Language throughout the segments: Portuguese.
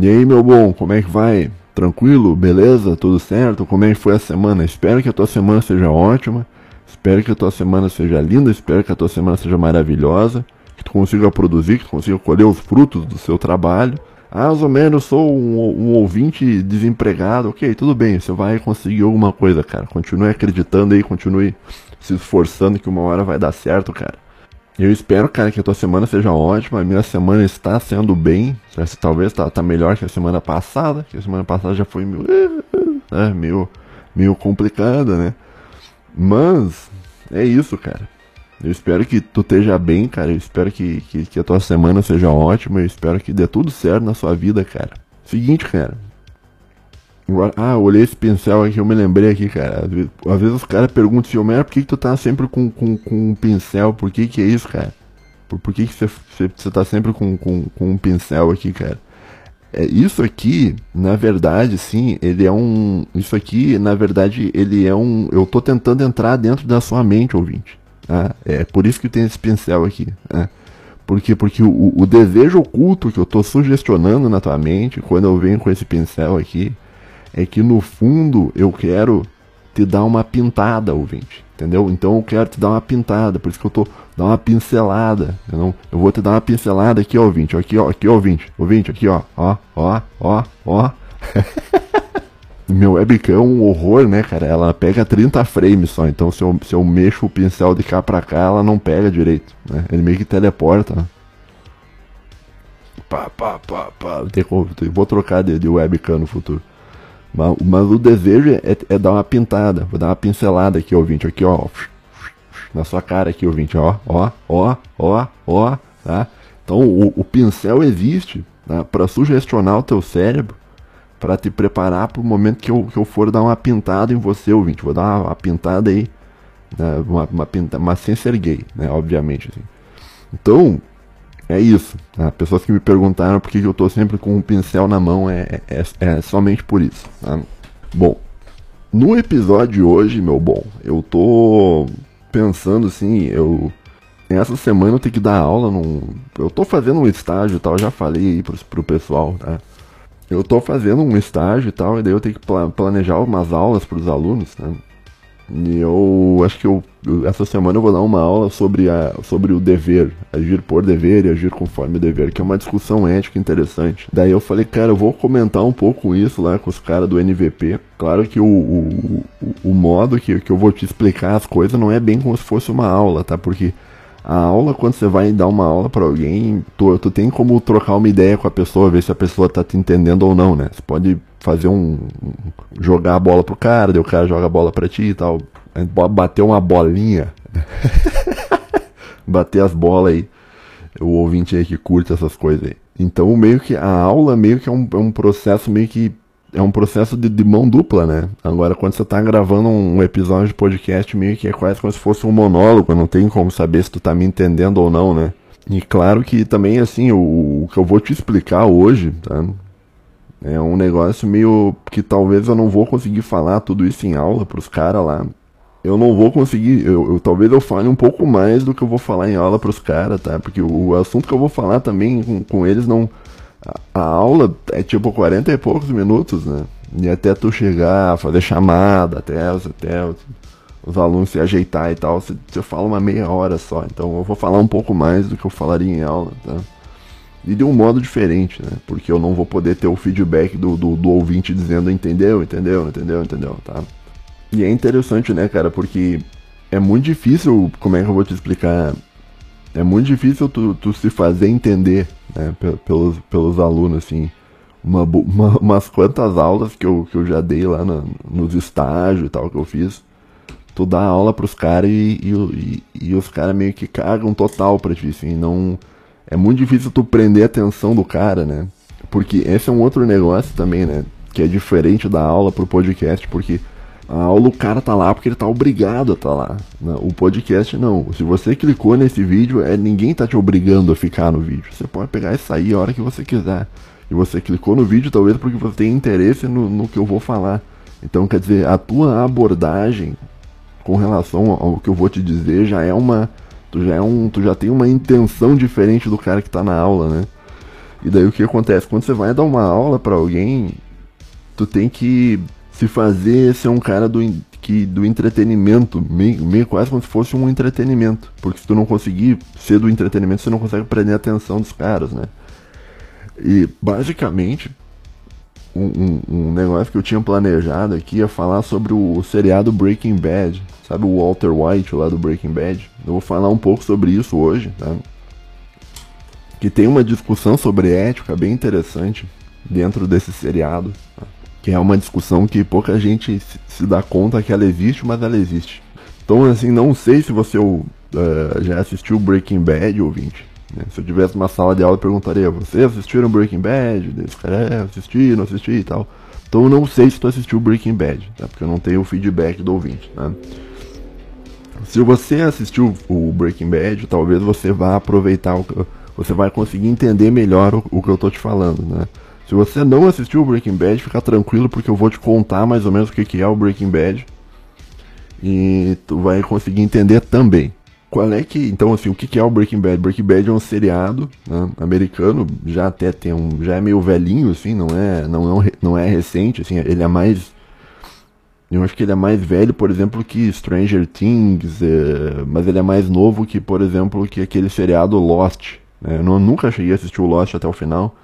E aí, meu bom, como é que vai? Tranquilo? Beleza? Tudo certo? Como é que foi a semana? Espero que a tua semana seja ótima. Espero que a tua semana seja linda. Espero que a tua semana seja maravilhosa. Que tu consiga produzir, que tu consiga colher os frutos do seu trabalho. Ah, menos, sou um, um, ouvinte desempregado. Ok, tudo bem, você vai conseguir alguma coisa, cara. Continue acreditando aí, continue se esforçando que uma hora vai dar certo, cara. Eu espero, cara, que a tua semana seja ótima. A minha semana está sendo bem. Talvez tá, tá melhor que a semana passada. Que a semana passada já foi meio, é, meio, meio complicada, né? Mas é isso, cara. Eu espero que tu esteja bem, cara. Eu espero que, que, que, a tua semana seja ótima. Eu espero que dê tudo certo na sua vida, cara. Seguinte, cara. Ah, olhei esse pincel aqui, eu me lembrei aqui, cara. Às vezes os caras perguntam assim, por que, que tu tá sempre com, com, com um pincel? Por que que é isso, cara? Por, por que que você, tá sempre com, com, com um pincel aqui, cara? É, isso aqui, na verdade, sim, ele é um. Isso aqui, na verdade, ele é um. Eu tô tentando entrar dentro da sua mente, ouvinte. Ah, é por isso que tem esse pincel aqui. Ah. Porque, porque o, o, desejo oculto que eu estou sugestionando na tua mente quando eu venho com esse pincel aqui é que no fundo eu quero te dar uma pintada, ouvinte. Entendeu? Então eu quero te dar uma pintada, por isso que eu tô dar uma pincelada? Eu vou te dar uma pincelada aqui, ouvinte, aqui, ó, aqui, ouvinte, ouvinte, aqui, ó, ó, ó, ó, ó. Meu webcam é um horror, né, cara? Ela pega 30 frames só, então se eu, se eu mexo o pincel de cá pra cá, ela não pega direito, né? Ele meio que teleporta, né? Pá, pá, pá, pá. Vou trocar de, de webcam no futuro. Mas, mas o desejo é, é, dar uma pintada, vou dar uma pincelada aqui, ouvinte, aqui, ó. Na sua cara aqui, ouvinte, ó, ó, ó, ó, ó, tá? Então o, o pincel existe tá? para sugestionar o teu cérebro para te preparar para o momento que eu, que eu for dar uma pintada em você, ouvinte. Vou dar uma, uma pintada aí, né? uma, uma mas sem ser gay, né? Obviamente. Assim. Então, é isso. Tá? Pessoas que me perguntaram por que eu estou sempre com um pincel na mão é, é, é somente por isso. Tá? Bom, no episódio de hoje, meu bom, eu tô pensando assim, eu essa semana eu tenho que dar aula num, eu tô fazendo um estágio e tal, já falei aí pro, pro pessoal, tá? eu tô fazendo um estágio e tal, e daí eu tenho que planejar umas aulas para os alunos, né? E eu acho que eu, essa semana eu vou dar uma aula sobre, a, sobre o dever, agir por dever e agir conforme o dever, que é uma discussão ética interessante. Daí eu falei, cara, eu vou comentar um pouco isso lá com os caras do NVP. Claro que o, o, o, modo que, que eu vou te explicar as coisas não é bem como se fosse uma aula, tá? Porque a aula, quando você vai dar uma aula para alguém, tu, tu tem como trocar uma ideia com a pessoa, ver se a pessoa tá te entendendo ou não, né? Você pode fazer um. jogar a bola pro cara, daí o cara joga a bola pra ti e tal. Bater uma bolinha. bater as bolas aí. O ouvinte aí que curte essas coisas aí. Então, meio que a aula meio que é um, é um processo meio que é um processo de, de, mão dupla, né? Agora, quando você tá gravando um episódio de podcast, meio que é quase como se fosse um monólogo, não tem como saber se tu tá me entendendo ou não, né? E claro que também, assim, o, o que eu vou te explicar hoje, tá? É um negócio meio que talvez eu não vou conseguir falar tudo isso em aula pros caras lá. Eu não vou conseguir, eu, eu, talvez eu fale um pouco mais do que eu vou falar em aula pros caras, tá? Porque o, o assunto que eu vou falar também com, com eles não a, aula é tipo 40 e poucos minutos, né? E até tu chegar, fazer chamada, até, até os, os alunos se ajeitar e tal, você, você fala uma meia hora só. Então eu vou falar um pouco mais do que eu falaria em aula, tá? E de um modo diferente, né? Porque eu não vou poder ter o feedback do, do, do ouvinte dizendo entendeu, entendeu, entendeu, entendeu, tá? E é interessante, né, cara? Porque é muito difícil, como é que eu vou te explicar? É muito difícil tu, tu se fazer entender né, pelos, pelos alunos, assim. Uma, uma, umas quantas aulas que eu, que eu já dei lá na, nos estágios e tal que eu fiz. Tu dá aula pros caras e, e, e, os caras meio que cagam total pra ti, assim, não... É muito difícil tu prender a atenção do cara, né? Porque esse é um outro negócio também, né? Que é diferente da aula pro podcast, porque a aula o cara tá lá porque ele tá obrigado a tá lá. Né? O podcast não. Se você clicou nesse vídeo, é ninguém tá te obrigando a ficar no vídeo. Você pode pegar e sair a hora que você quiser. E você clicou no vídeo talvez porque você tem interesse no, no que eu vou falar. Então quer dizer, a tua abordagem com relação ao que eu vou te dizer já é uma. Tu já, é um, tu já tem uma intenção diferente do cara que tá na aula, né? E daí o que acontece? Quando você vai dar uma aula para alguém, tu tem que se fazer ser um cara do, que, do entretenimento, meio, meio quase como se fosse um entretenimento. Porque se tu não conseguir ser do entretenimento, você não consegue prender a atenção dos caras, né? E basicamente, um, um, negócio que eu tinha planejado aqui é falar sobre o, o, seriado Breaking Bad. Sabe o Walter White lá do Breaking Bad? Eu vou falar um pouco sobre isso hoje, tá? Que tem uma discussão sobre ética bem interessante dentro desse seriado. Tá? que é uma discussão que pouca gente se dá conta que ela existe, mas ela existe. Então, assim, não sei se você uh, já assistiu Breaking Bad, ouvinte. Né? Se eu tivesse uma sala de aula, eu perguntaria: Vocês assistiram Breaking Bad? Cara, é, assisti, não assisti e tal. Então, eu não sei se tu assistiu Breaking Bad, tá? porque eu não tenho o feedback do ouvinte. Né? Se você assistiu o Breaking Bad, talvez você vá aproveitar, o, você vai conseguir entender melhor o, o que eu tô te falando, né? Se você não assistiu o Breaking Bad, fica tranquilo porque eu vou te contar mais ou menos o que é o Breaking Bad. E tu vai conseguir entender também. Qual é que. Então, assim, o que é o Breaking Bad? Breaking Bad é um seriado né, americano, já até tem um. já é meio velhinho, assim, não é, não, é, não é recente, assim, ele é mais. Eu acho que ele é mais velho, por exemplo, que Stranger Things, é, mas ele é mais novo que, por exemplo, que aquele seriado Lost. Né? Eu não, nunca cheguei a assistir o Lost até o final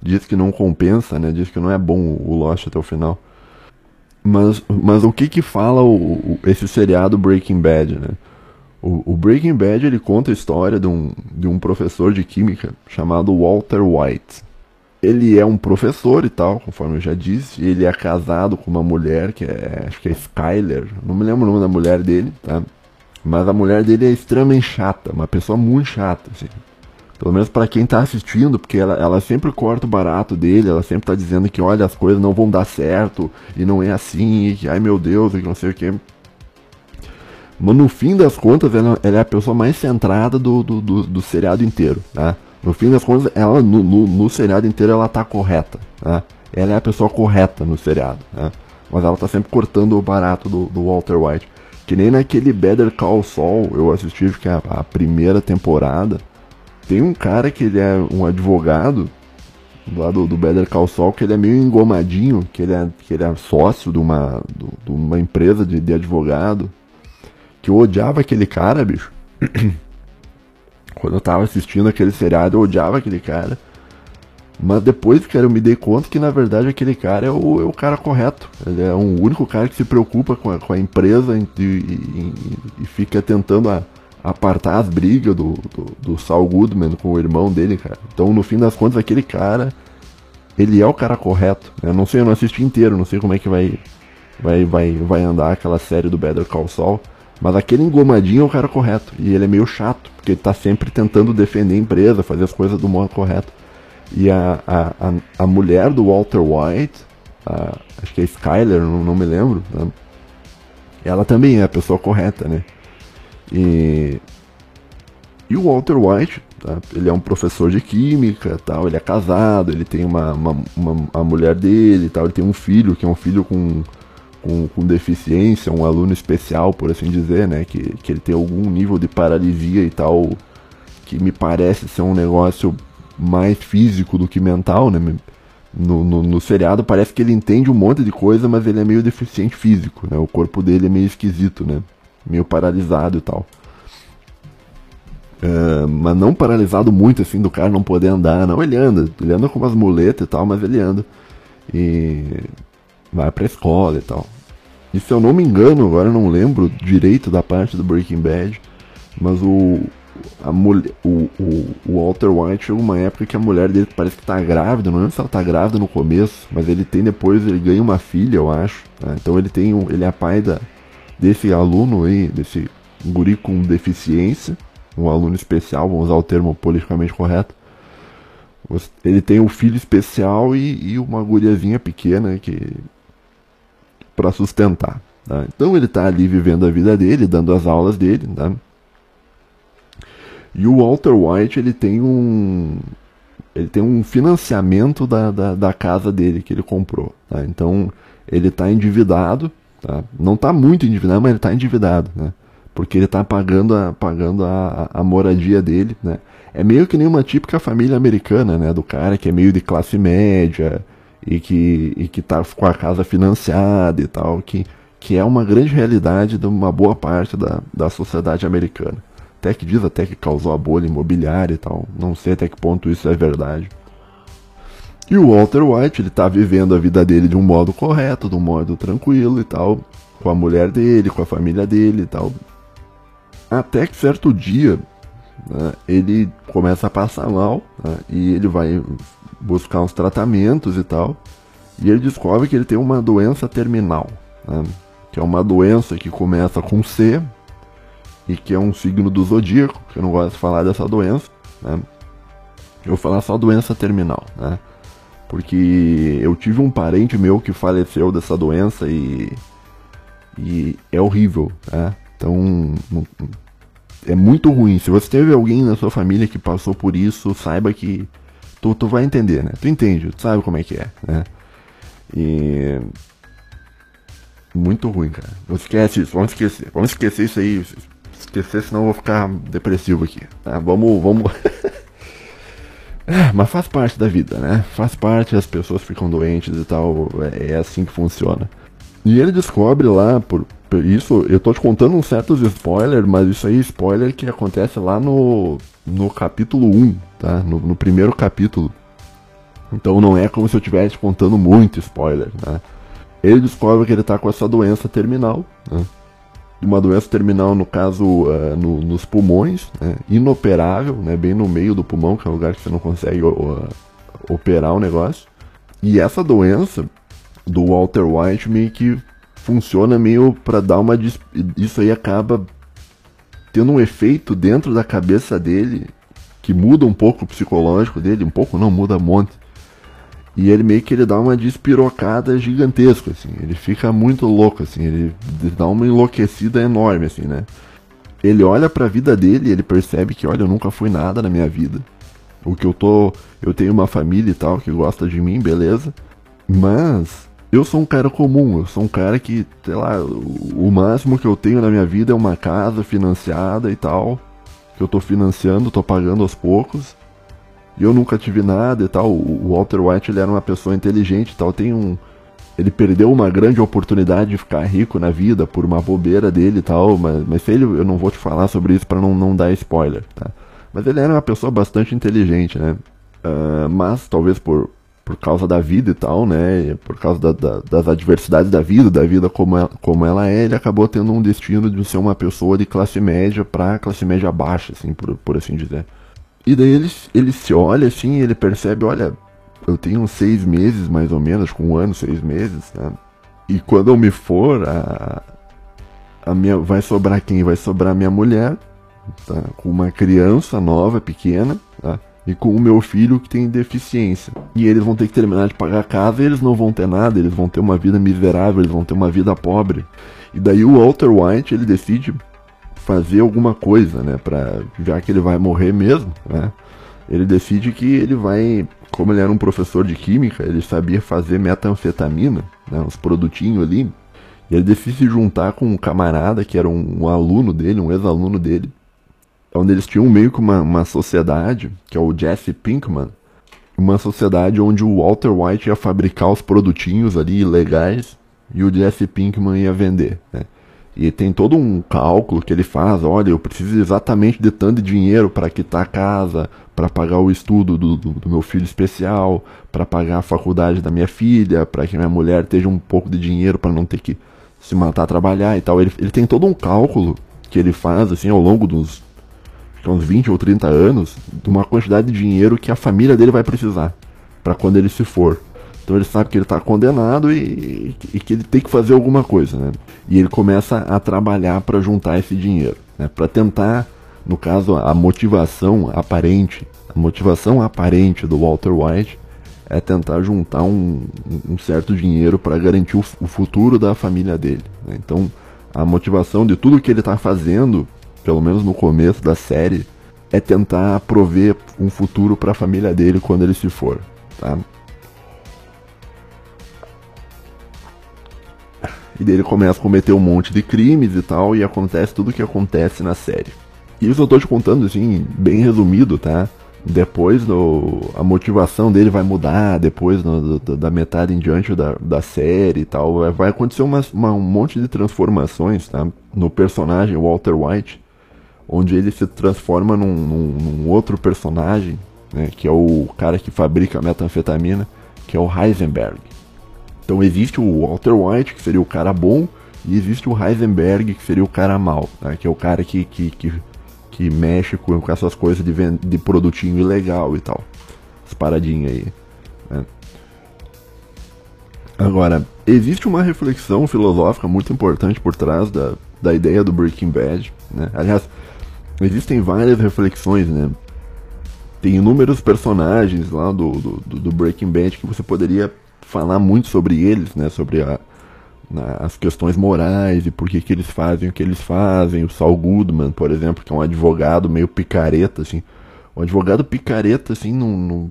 diz que não compensa, né? Diz que não é bom o Lost até o final. Mas, mas o que que fala o, o esse seriado Breaking Bad, né? O, o, Breaking Bad ele conta a história de um, de um professor de química chamado Walter White. Ele é um professor e tal, conforme eu já disse. Ele é casado com uma mulher que é, acho que é Skyler, não me lembro o nome da mulher dele, tá? Mas a mulher dele é extremamente chata, uma pessoa muito chata, assim. Pelo menos para quem tá assistindo, porque ela, ela sempre corta o barato dele, ela sempre tá dizendo que, olha, as coisas não vão dar certo, e não é assim, e que, ai meu Deus, e que não sei o que. Mas no fim das contas, ela, ela é a pessoa mais centrada do, do, do, do, seriado inteiro, tá? No fim das contas, ela, no, no, no seriado inteiro, ela tá correta, tá? Ela é a pessoa correta no seriado, tá? Mas ela tá sempre cortando o barato do, do Walter White. Que nem naquele Better Call Saul, eu assisti que é a, a primeira temporada, tem um cara que ele é um advogado lá do, do Better Call Saul, que ele é meio engomadinho, que ele é, que ele é sócio de uma, de uma empresa de, de advogado, que eu odiava aquele cara, bicho. Quando eu tava assistindo aquele seriado, eu odiava aquele cara. Mas depois, cara, eu me dei conta que na verdade aquele cara é o, é o cara correto. Ele é o único cara que se preocupa com a, com a empresa e, e, e fica tentando a, apartar as brigas do, do, do Saul Goodman com o irmão dele, cara. Então, no fim das contas, aquele cara, ele é o cara correto. Eu não sei, eu não assisti inteiro, não sei como é que vai, vai, vai, vai andar aquela série do Better Call Saul. Mas aquele engomadinho é o cara correto. E ele é meio chato, porque ele tá sempre tentando defender a empresa, fazer as coisas do modo correto. E a, a, a, a mulher do Walter White, a, acho que é Skyler, não, não me lembro, né? ela também é a pessoa correta, né? E, e o Walter White, tá? ele é um professor de química, tal, ele é casado, ele tem uma, uma, uma, a mulher dele, tal, ele tem um filho, que é um filho com, com, com, deficiência, um aluno especial, por assim dizer, né? Que, que ele tem algum nível de paralisia e tal, que me parece ser um negócio mais físico do que mental, né? No, no, no, seriado parece que ele entende um monte de coisa, mas ele é meio deficiente físico, né? O corpo dele é meio esquisito, né? meio paralisado e tal. Uh, mas não paralisado muito assim do cara não poder andar, não. Ele anda, ele anda com umas muletas e tal, mas ele anda. E vai pra escola e tal. E se eu não me engano, agora eu não lembro direito da parte do Breaking Bad, mas o, a mulher, o, o, o, Walter White chegou uma época que a mulher dele parece que tá grávida, não lembro se ela tá grávida no começo, mas ele tem depois, ele ganha uma filha, eu acho. Tá? Então ele tem ele é pai da, desse aluno aí, desse guri com deficiência, um aluno especial, vamos usar o termo politicamente correto. Ele tem um filho especial e, e uma guriazinha pequena que para sustentar. Tá? Então ele está ali vivendo a vida dele, dando as aulas dele. Tá? E o Walter White ele tem um ele tem um financiamento da, da, da casa dele que ele comprou. Tá? Então ele está endividado Tá? Não está muito endividado, mas ele está endividado, né? Porque ele está pagando, a, pagando a, a, moradia dele, né? é meio que nem uma típica família americana, né? Do cara que é meio de classe média e que, e que tá com a casa financiada e tal, que, que é uma grande realidade de uma boa parte da, da sociedade americana. Até que diz até que causou a bolha imobiliária e tal. Não sei até que ponto isso é verdade. E o Walter White, ele tá vivendo a vida dele de um modo correto, de um modo tranquilo e tal, com a mulher dele, com a família dele e tal. Até que certo dia, né, ele começa a passar mal né, e ele vai buscar uns tratamentos e tal. E ele descobre que ele tem uma doença terminal, né, que é uma doença que começa com C e que é um signo do zodíaco, que eu não gosto de falar dessa doença. Né. Eu vou falar só doença terminal, né? Porque eu tive um parente meu que faleceu dessa doença e, e é horrível, né? Então, é muito ruim. Se você teve alguém na sua família que passou por isso, saiba que tu, tu vai entender, né? Tu entende, tu sabe como é que é, né? E muito ruim, cara. Não esquece isso, vamos esquecer. Vamos esquecer isso aí. Esquecer, senão eu vou ficar depressivo aqui. Tá? Vamos, vamos. Mas faz parte da vida, né? Faz parte, as pessoas ficam doentes e tal. É, é assim que funciona. E ele descobre lá, por, isso, eu tô te contando uns certos spoilers, mas isso aí é spoiler que acontece lá no, no capítulo 1, tá? No, no primeiro capítulo. Então não é como se eu estivesse contando muito spoiler, né? Ele descobre que ele tá com essa doença terminal, né? uma doença terminal, no caso, uh, no, nos pulmões, né? inoperável, né? bem no meio do pulmão, que é um lugar que você não consegue uh, operar o negócio. E essa doença do Walter White meio que funciona meio para dar uma. Isso aí acaba tendo um efeito dentro da cabeça dele que muda um pouco o psicológico dele, um pouco não, muda um monte. E ele meio que ele dá uma despirocada gigantesca, assim. Ele fica muito louco, assim. Ele dá uma enlouquecida enorme, assim, né? Ele olha para a vida dele e ele percebe que, olha, eu nunca fui nada na minha vida. O que eu tô, eu tenho uma família e tal que gosta de mim, beleza? Mas eu sou um cara comum, eu sou um cara que, sei lá, o máximo que eu tenho na minha vida é uma casa financiada e tal, que eu tô financiando, tô pagando aos poucos. E eu nunca tive nada e tal. O Walter White ele era uma pessoa inteligente e tal. Tem um. Ele perdeu uma grande oportunidade de ficar rico na vida por uma bobeira dele e tal. Mas, mas ele, eu não vou te falar sobre isso para não, não dar spoiler, tá? Mas ele era uma pessoa bastante inteligente, né? Uh, mas talvez por, por causa da vida e tal, né? Por causa da, da, das adversidades da vida, da vida como ela, como ela é, ele acabou tendo um destino de ser uma pessoa de classe média para classe média baixa, assim, por, por assim dizer. E daí ele, ele se olha assim ele percebe, olha, eu tenho seis meses mais ou menos, com um ano, seis meses, né? E quando eu me for, a, a minha, vai sobrar quem? Vai sobrar minha mulher, tá? com uma criança nova, pequena, tá? E com o meu filho que tem deficiência. E eles vão ter que terminar de pagar a casa eles não vão ter nada, eles vão ter uma vida miserável, eles vão ter uma vida pobre. E daí o Walter White, ele decide fazer alguma coisa, né? Pra, já que ele vai morrer mesmo, né? Ele decide que ele vai, como ele era um professor de química, ele sabia fazer metanfetamina, né? Uns produtinhos ali. E ele decide se juntar com um camarada que era um, um aluno dele, um ex-aluno dele, onde eles tinham meio que uma, uma sociedade, que é o Jesse Pinkman, uma sociedade onde o Walter White ia fabricar os produtinhos ali ilegais e o Jesse Pinkman ia vender, né? E tem todo um cálculo que ele faz, olha, eu preciso exatamente de tanto dinheiro para quitar a casa, para pagar o estudo do, do, do meu filho especial, para pagar a faculdade da minha filha, para que minha mulher tenha um pouco de dinheiro para não ter que se matar a trabalhar e tal. Ele, ele tem todo um cálculo que ele faz assim ao longo dos uns 20 ou 30 anos de uma quantidade de dinheiro que a família dele vai precisar para quando ele se for. Então ele sabe que ele está condenado e, e, que ele tem que fazer alguma coisa, né? E ele começa a trabalhar para juntar esse dinheiro, né? Para tentar, no caso, a motivação aparente, a motivação aparente do Walter White é tentar juntar um, um certo dinheiro para garantir o, o, futuro da família dele. Né? Então a motivação de tudo que ele está fazendo, pelo menos no começo da série, é tentar prover um futuro para a família dele quando ele se for, tá? E daí ele começa a cometer um monte de crimes e tal, e acontece tudo o que acontece na série. Isso eu tô te contando assim, bem resumido, tá? Depois do, a motivação dele vai mudar, depois no, do, da metade em diante da, da série e tal. Vai acontecer uma, uma, um monte de transformações tá? no personagem Walter White, onde ele se transforma num, num, num outro personagem, né, que é o cara que fabrica metanfetamina, que é o Heisenberg. Então existe o Walter White, que seria o cara bom, e existe o Heisenberg, que seria o cara mal, tá? que é o cara que, que, que que mexe com, com essas coisas de, de produtinho ilegal e tal. As paradinhas aí. Né? Agora, existe uma reflexão filosófica muito importante por trás da, da ideia do Breaking Bad. Né? Aliás, existem várias reflexões, né? Tem inúmeros personagens lá do, do, do Breaking Bad que você poderia falar muito sobre eles, né? Sobre a, as questões morais e por que, que eles fazem o que eles fazem. O Saul Goodman, por exemplo, que é um advogado meio picareta, assim. Um advogado picareta, assim, não. não...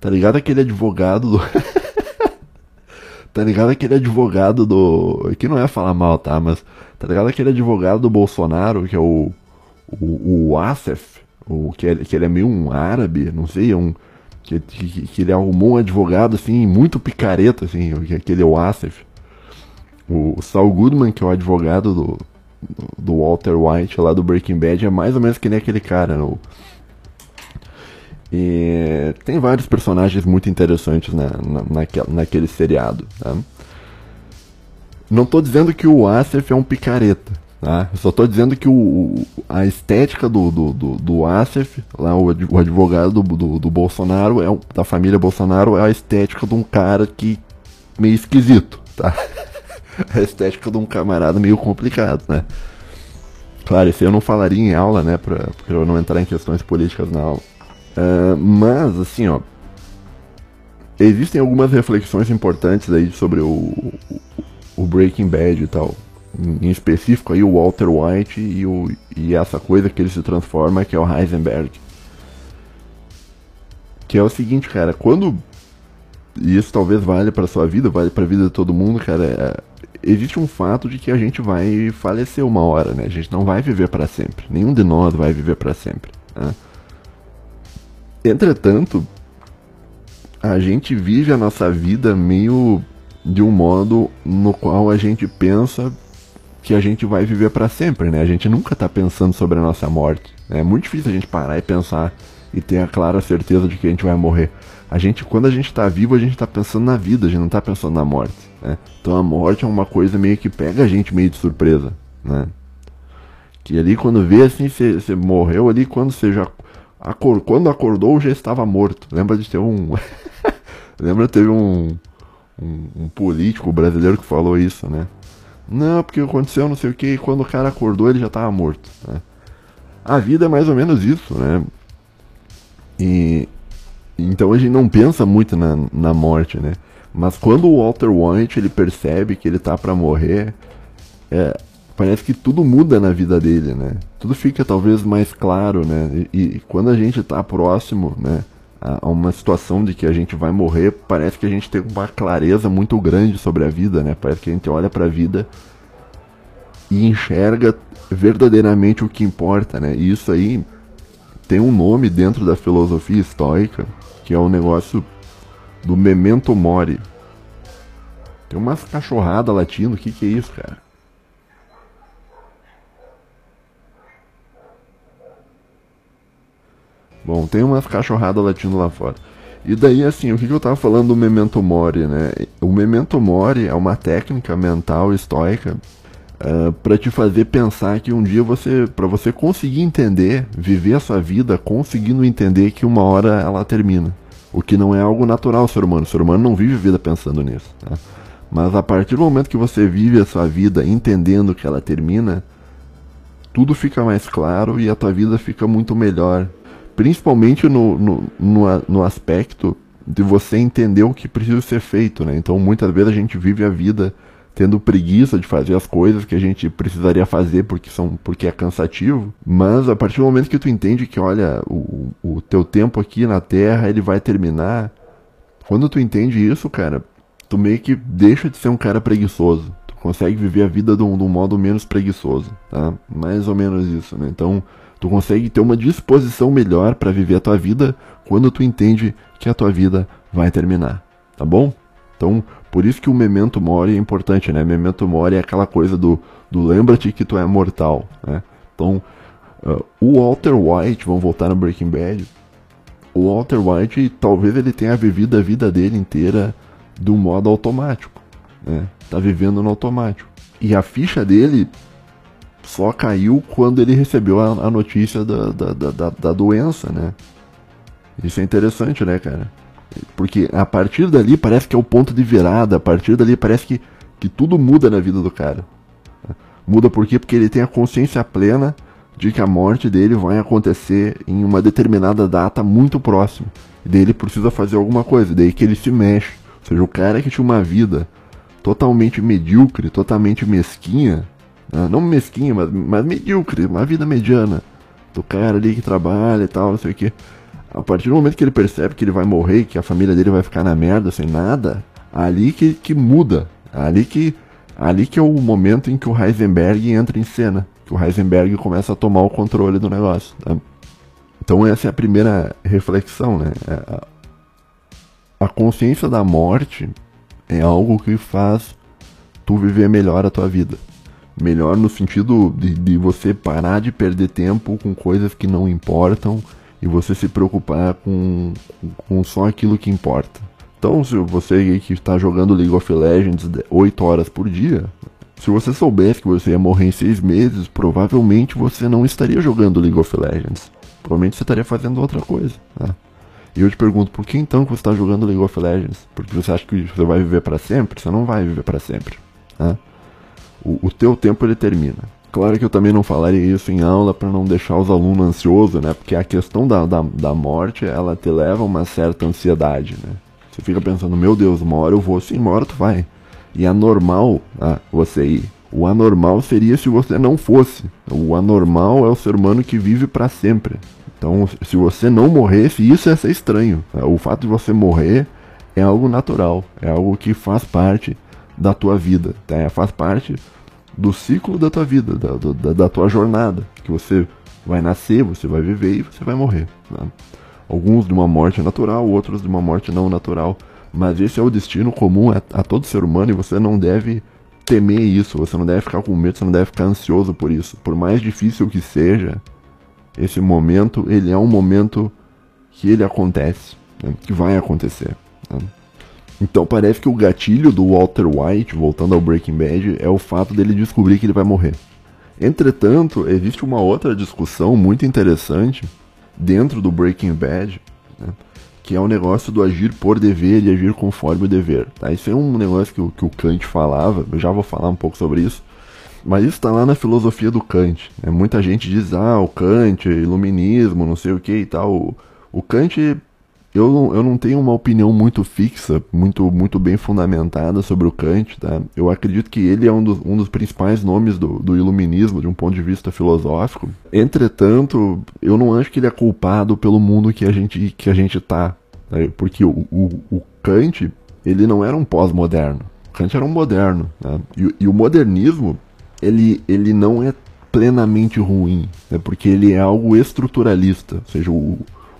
Tá ligado aquele advogado do. tá ligado aquele advogado do. Que não é falar mal, tá? Mas. Tá ligado aquele advogado do Bolsonaro, que é o. O, o Asef, o, que, é, que ele é meio um árabe, não sei, é um. Que, que, que ele arrumou um advogado, assim, muito picareta, assim, aquele é o. O Saul Goodman, que é o advogado do, do Walter White lá do Breaking Bad, é mais ou menos que nem aquele cara. No... E tem vários personagens muito interessantes na, na, naquele, naquele seriado. Tá? Não estou dizendo que o Asif é um picareta. Tá? Eu só estou dizendo que o, a estética do, do, do, do Asif, lá, o, o advogado do, do, do Bolsonaro, é, da família Bolsonaro, é a estética de um cara que meio esquisito. Tá? a estética de um camarada meio complicado, né? Claro, isso eu não falaria em aula, né? Pra, pra eu não entrar em questões políticas na aula. Uh, mas, assim, ó. Existem algumas reflexões importantes aí sobre o, o, Breaking Bad e tal. Em, específico aí o Walter White e, o, e essa coisa que ele se transforma, que é o Heisenberg. Que é o seguinte, cara, quando. E isso talvez vale para sua vida, vale para a vida de todo mundo, cara. É, existe um fato de que a gente vai falecer uma hora, né? A gente não vai viver para sempre. Nenhum de nós vai viver para sempre. Né? Entretanto, a gente vive a nossa vida meio de um modo no qual a gente pensa que a gente vai viver para sempre, né? A gente nunca tá pensando sobre a nossa morte. Né? É muito difícil a gente parar e pensar e ter a clara certeza de que a gente vai morrer. A gente, quando a gente tá vivo, a gente tá pensando na vida, a gente não tá pensando na morte. Né? Então a morte é uma coisa meio que pega a gente meio de surpresa, né? Que ali quando vê assim, você morreu ali quando você já quando acordou já estava morto. Lembra de ter um Lembra teve um, um, um político brasileiro que falou isso, né? Não, porque aconteceu não sei o que, e quando o cara acordou ele já estava morto. Né? A vida é mais ou menos isso, né? E então a gente não pensa muito na, na morte, né? Mas quando o Walter White ele percebe que ele tá para morrer, é, parece que tudo muda na vida dele, né? Tudo fica talvez mais claro, né? E, e quando a gente tá próximo, né? A, uma situação de que a gente vai morrer, parece que a gente tem uma clareza muito grande sobre a vida, né? Parece que a gente olha para a vida e enxerga verdadeiramente o que importa, né? E isso aí tem um nome dentro da filosofia estoica, que é o negócio do Memento Mori. Tem umas cachorrada latindo, o que, que é isso, cara? Bom, tem umas cachorradas latindo lá fora. E daí, assim, o que, eu tava falando do Memento Mori, né? O Memento Mori é uma técnica mental estoica uh, para te fazer pensar que um dia você, para você conseguir entender, viver a sua vida conseguindo entender que uma hora ela termina. O que não é algo natural ser humano. O ser humano não vive a vida pensando nisso. Tá? Mas a partir do momento que você vive a sua vida entendendo que ela termina, tudo fica mais claro e a tua vida fica muito melhor. Principalmente no, no, no, no aspecto de você entender o que precisa ser feito. Né? Então muitas vezes a gente vive a vida tendo preguiça de fazer as coisas que a gente precisaria fazer porque são porque é cansativo, mas a partir do momento que tu entende que olha, o, o teu tempo aqui na Terra, ele vai terminar, quando tu entende isso, cara, tu meio que deixa de ser um cara preguiçoso. Tu consegue viver a vida de um, de um modo menos preguiçoso, tá? Mais ou menos isso, né? Então, tu consegue ter uma disposição melhor para viver a tua vida quando tu entende que a tua vida vai terminar, tá bom? Então, por isso que o memento mori é importante, né? Memento mori é aquela coisa do, do lembra-te que tu é mortal, né? Então, uh, o Walter White, vamos voltar no Breaking Bad, o Walter White talvez ele tenha vivido a vida dele inteira do modo automático, né? Tá vivendo no automático. E a ficha dele só caiu quando ele recebeu a, a notícia da, da, da, da, doença, né? Isso é interessante, né, cara? Porque a partir dali parece que é o ponto de virada, a partir dali parece que, que tudo muda na vida do cara. Muda por quê? Porque ele tem a consciência plena de que a morte dele vai acontecer em uma determinada data muito próxima. E daí ele precisa fazer alguma coisa, daí que ele se mexe. Ou seja, o cara que tinha uma vida totalmente medíocre, totalmente mesquinha? Não mesquinha, mas, mas medíocre, uma vida mediana, do cara ali que trabalha e tal, não sei o que. A partir do momento que ele percebe que ele vai morrer, que a família dele vai ficar na merda sem nada, ali que, que muda. Ali que, ali que é o momento em que o Heisenberg entra em cena. Que o Heisenberg começa a tomar o controle do negócio. Tá? Então essa é a primeira reflexão, né? É a consciência da morte é algo que faz tu viver melhor a tua vida. Melhor no sentido de, de você parar de perder tempo com coisas que não importam e você se preocupar com, com só aquilo que importa. Então, se você que está jogando League of Legends 8 horas por dia, se você soubesse que você ia morrer em 6 meses, provavelmente você não estaria jogando League of Legends. Provavelmente você estaria fazendo outra coisa. Né? E eu te pergunto, por que então que você está jogando League of Legends? Porque você acha que você vai viver para sempre? Você não vai viver para sempre. Né? O, o teu tempo ele termina. Claro que eu também não falaria isso em aula para não deixar os alunos ansiosos, né? Porque a questão da, da, da morte, ela te leva a uma certa ansiedade, né? Você fica pensando, meu Deus, uma hora eu vou, sim, uma hora tu vai. E é normal ah, você ir. O anormal seria se você não fosse. O anormal é o ser humano que vive para sempre. Então, se você não morresse, isso ia ser estranho. O fato de você morrer é algo natural, é algo que faz parte da tua vida, tá? faz parte do ciclo da tua vida, da, da, da, tua jornada, que você vai nascer, você vai viver e você vai morrer. Tá? Alguns de uma morte natural, outros de uma morte não natural, mas esse é o destino comum a, a todo ser humano e você não deve temer isso, você não deve ficar com medo, você não deve ficar ansioso por isso. Por mais difícil que seja, esse momento, ele é um momento que ele acontece, né? que vai acontecer. Né? Então parece que o gatilho do Walter White, voltando ao Breaking Bad, é o fato dele descobrir que ele vai morrer. Entretanto, existe uma outra discussão muito interessante dentro do Breaking Bad, né, que é o negócio do agir por dever e agir conforme o dever. Tá? Isso é um negócio que, que o Kant falava, eu já vou falar um pouco sobre isso, mas isso está lá na filosofia do Kant. Né? Muita gente diz, ah, o Kant, iluminismo, não sei o que e tal. O, o Kant eu eu não tenho uma opinião muito fixa, muito, muito bem fundamentada sobre o Kant, tá? Eu acredito que ele é um dos, um dos principais nomes do, do iluminismo, de um ponto de vista filosófico. Entretanto, eu não acho que ele é culpado pelo mundo que a gente, que a gente tá. Né? Porque o, o, o Kant, ele não era um pós-moderno. Kant era um moderno. Né? E, e, o modernismo, ele, ele não é plenamente ruim, né? porque ele é algo estruturalista. Ou seja, o,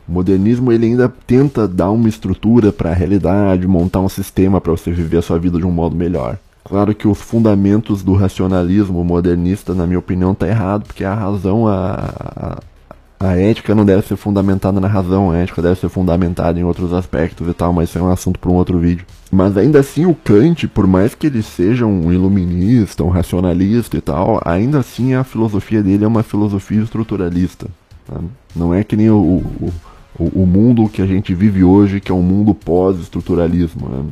o modernismo ele ainda tenta dar uma estrutura para a realidade, montar um sistema para você viver a sua vida de um modo melhor. Claro que os fundamentos do racionalismo modernista, na minha opinião, tá errado, porque a razão, a, a, a ética não deve ser fundamentada na razão, a ética deve ser fundamentada em outros aspectos e tal, mas isso é um assunto para um outro vídeo. Mas ainda assim, o Kant, por mais que ele seja um iluminista, um racionalista e tal, ainda assim a filosofia dele é uma filosofia estruturalista. Tá? Não é que nem o, o o, o, mundo que a gente vive hoje, que é um mundo pós-estruturalismo, né?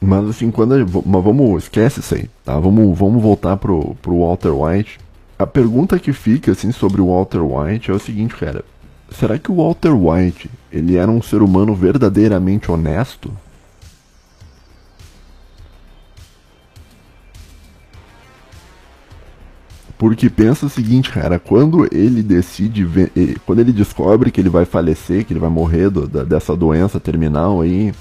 Mas assim, quando mas vamos esquece isso aí, tá? Vamos, vamos voltar pro, pro Walter White. A pergunta que fica assim sobre o Walter White é o seguinte, cara. Será que o Walter White, ele era um ser humano verdadeiramente honesto? Porque pensa o seguinte, cara, quando ele decide, quando ele descobre que ele vai falecer, que ele vai morrer do, da, dessa doença terminal aí,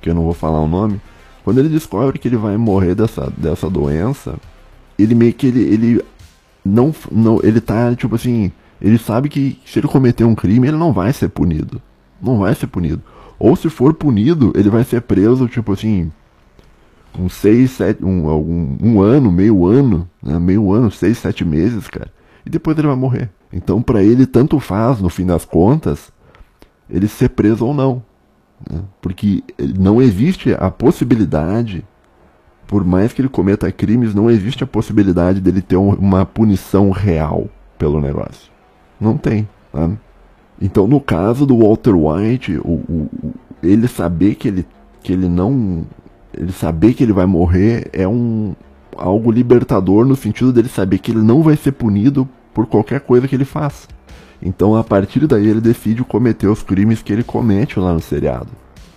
que eu não vou falar o nome, Quando ele descobre que ele vai morrer dessa, dessa doença, ele meio que ele, ele não, não. Ele tá, tipo assim. Ele sabe que se ele cometer um crime, ele não vai ser punido. Não vai ser punido. Ou se for punido, ele vai ser preso, tipo assim, uns seis, sete, um, um, um ano, meio ano, né? meio ano, seis, sete meses, cara. E depois ele vai morrer. Então, para ele, tanto faz, no fim das contas, ele ser preso ou não. Né? Porque não existe a possibilidade, por mais que ele cometa crimes, não existe a possibilidade dele ter uma punição real pelo negócio. Não tem. Né? Então, no caso do Walter White, o, o, ele saber que ele, que ele não. Ele saber que ele vai morrer é um algo libertador no sentido dele saber que ele não vai ser punido por qualquer coisa que ele faça. Então, a partir daí, ele decide cometer os crimes que ele comete lá no seriado.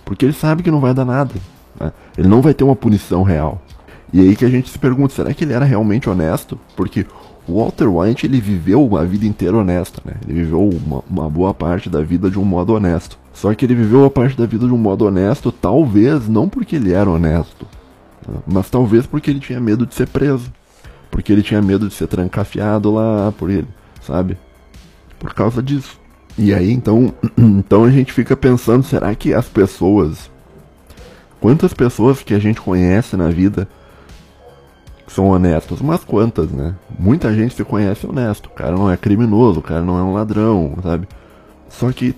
Porque ele sabe que não vai dar nada. Né? Ele não vai ter uma punição real. E aí que a gente se pergunta, será que ele era realmente honesto? Porque o Walter White, ele viveu uma vida inteira honesta, né? Ele viveu uma, uma boa parte da vida de um modo honesto. Só que ele viveu a parte da vida de um modo honesto, talvez não porque ele era honesto, né? mas talvez porque ele tinha medo de ser preso. Porque ele tinha medo de ser trancafiado lá por ele, sabe? Por causa disso. E aí então, então a gente fica pensando, será que as pessoas quantas pessoas que a gente conhece na vida são honestas? Umas quantas, né? Muita gente se conhece honesto. O cara não é criminoso, o cara não é um ladrão, sabe? Só que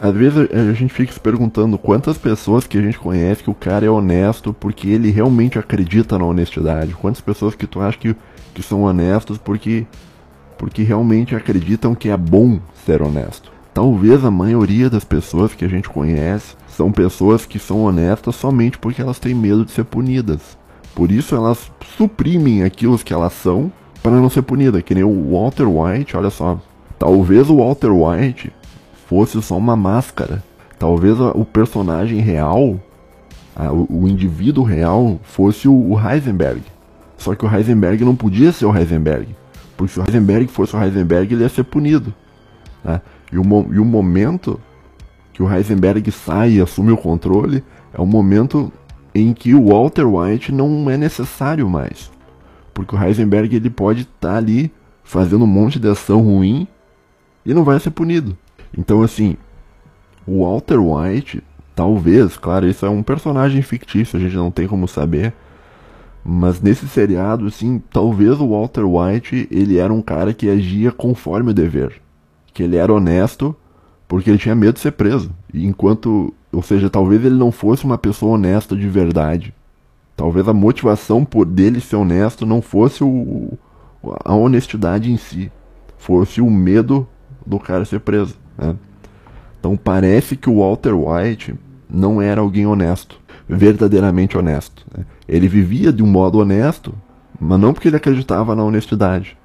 às vezes a gente fica se perguntando quantas pessoas que a gente conhece que o cara é honesto porque ele realmente acredita na honestidade. Quantas pessoas que tu acha que, que são honestos porque, porque realmente acreditam que é bom ser honesto. Talvez a maioria das pessoas que a gente conhece são pessoas que são honestas somente porque elas têm medo de ser punidas. Por isso elas suprimem aquilo que elas são para não ser punida. Que nem o Walter White, olha só. Talvez o Walter White fosse só uma máscara. Talvez o personagem real, o, indivíduo real, fosse o Heisenberg. Só que o Heisenberg não podia ser o Heisenberg. Porque se o Heisenberg fosse o Heisenberg, ele ia ser punido. Né? E, o, e o momento que o Heisenberg sai e assume o controle é o momento em que o Walter White não é necessário mais. Porque o Heisenberg ele pode estar tá ali fazendo um monte de ação ruim e não vai ser punido. Então, assim, o Walter White, talvez, claro, isso é um personagem fictício, a gente não tem como saber. Mas nesse seriado, assim, talvez o Walter White, ele era um cara que agia conforme o dever. Que ele era honesto porque ele tinha medo de ser preso. E enquanto, ou seja, talvez ele não fosse uma pessoa honesta de verdade. Talvez a motivação por dele ser honesto não fosse o, a honestidade em si, fosse o medo do cara ser preso. Né? Então parece que o Walter White não era alguém honesto, verdadeiramente honesto. Né? Ele vivia de um modo honesto, mas não porque ele acreditava na honestidade.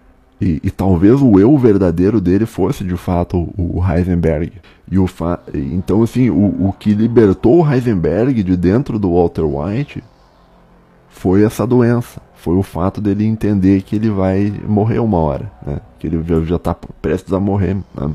E, e talvez o eu verdadeiro dele fosse de fato o, o Heisenberg. E o fa então, assim, o, o que libertou o Heisenberg de dentro do Walter White foi essa doença. Foi o fato dele entender que ele vai morrer uma hora, né? Que ele já está prestes a morrer. Né?